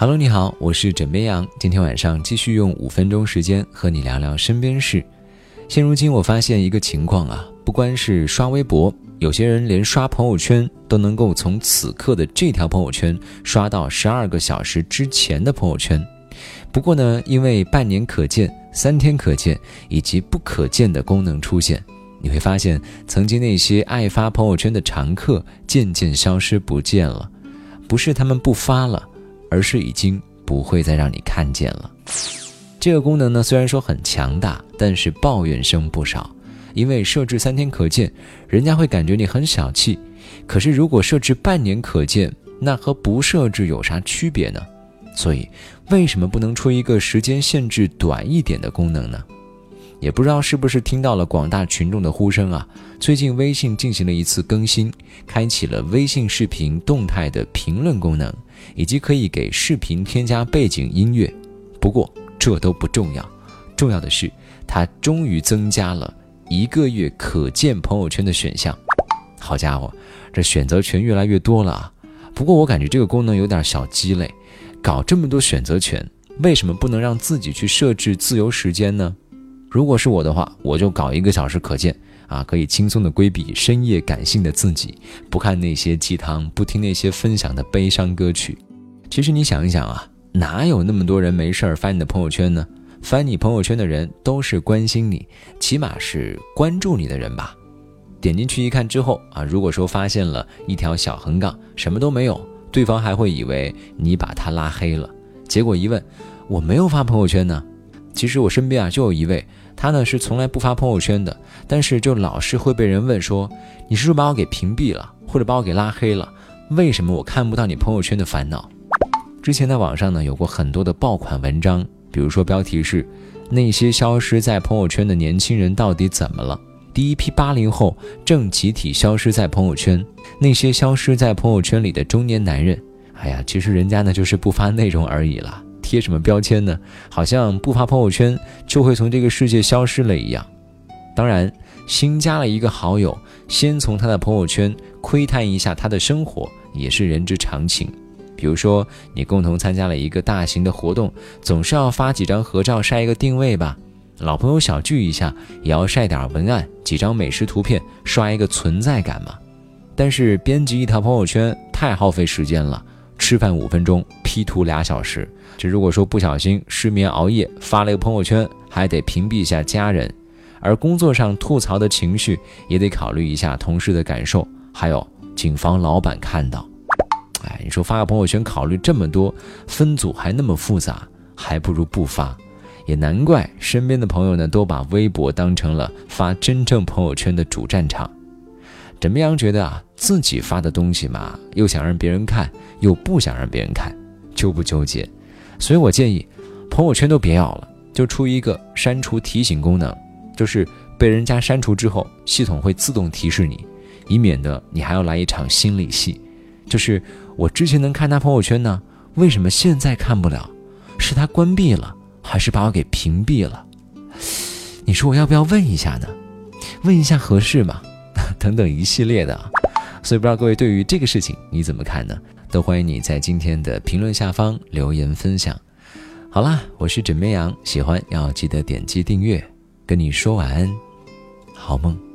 Hello，你好，我是枕边羊。今天晚上继续用五分钟时间和你聊聊身边事。现如今我发现一个情况啊，不光是刷微博，有些人连刷朋友圈都能够从此刻的这条朋友圈刷到十二个小时之前的朋友圈。不过呢，因为半年可见、三天可见以及不可见的功能出现，你会发现曾经那些爱发朋友圈的常客渐渐消失不见了。不是他们不发了。而是已经不会再让你看见了。这个功能呢，虽然说很强大，但是抱怨声不少。因为设置三天可见，人家会感觉你很小气。可是如果设置半年可见，那和不设置有啥区别呢？所以，为什么不能出一个时间限制短一点的功能呢？也不知道是不是听到了广大群众的呼声啊？最近微信进行了一次更新，开启了微信视频动态的评论功能，以及可以给视频添加背景音乐。不过这都不重要，重要的是它终于增加了一个月可见朋友圈的选项。好家伙，这选择权越来越多了啊！不过我感觉这个功能有点小鸡肋，搞这么多选择权，为什么不能让自己去设置自由时间呢？如果是我的话，我就搞一个小时可见啊，可以轻松的规避深夜感性的自己，不看那些鸡汤，不听那些分享的悲伤歌曲。其实你想一想啊，哪有那么多人没事儿翻你的朋友圈呢？翻你朋友圈的人都是关心你，起码是关注你的人吧？点进去一看之后啊，如果说发现了一条小横杠，什么都没有，对方还会以为你把他拉黑了。结果一问，我没有发朋友圈呢。其实我身边啊就有一位，他呢是从来不发朋友圈的，但是就老是会被人问说，你是不是把我给屏蔽了，或者把我给拉黑了？为什么我看不到你朋友圈的烦恼？之前在网上呢有过很多的爆款文章，比如说标题是“那些消失在朋友圈的年轻人到底怎么了？第一批八零后正集体消失在朋友圈，那些消失在朋友圈里的中年男人，哎呀，其实人家呢就是不发内容而已了。”贴什么标签呢？好像不发朋友圈就会从这个世界消失了一样。当然，新加了一个好友，先从他的朋友圈窥探一下他的生活，也是人之常情。比如说，你共同参加了一个大型的活动，总是要发几张合照，晒一个定位吧。老朋友小聚一下，也要晒点文案，几张美食图片，刷一个存在感嘛。但是编辑一条朋友圈太耗费时间了。吃饭五分钟，P 图俩小时。这如果说不小心失眠熬夜发了个朋友圈，还得屏蔽一下家人。而工作上吐槽的情绪，也得考虑一下同事的感受，还有谨防老板看到。哎，你说发个朋友圈考虑这么多，分组还那么复杂，还不如不发。也难怪身边的朋友呢，都把微博当成了发真正朋友圈的主战场。怎么样？觉得啊，自己发的东西嘛，又想让别人看，又不想让别人看，纠不纠结？所以我建议，朋友圈都别要了，就出一个删除提醒功能，就是被人家删除之后，系统会自动提示你，以免的你还要来一场心理戏。就是我之前能看他朋友圈呢，为什么现在看不了？是他关闭了，还是把我给屏蔽了？你说我要不要问一下呢？问一下合适吗？等等一系列的，所以不知道各位对于这个事情你怎么看呢？都欢迎你在今天的评论下方留言分享。好啦，我是枕边羊，喜欢要记得点击订阅。跟你说晚安，好梦。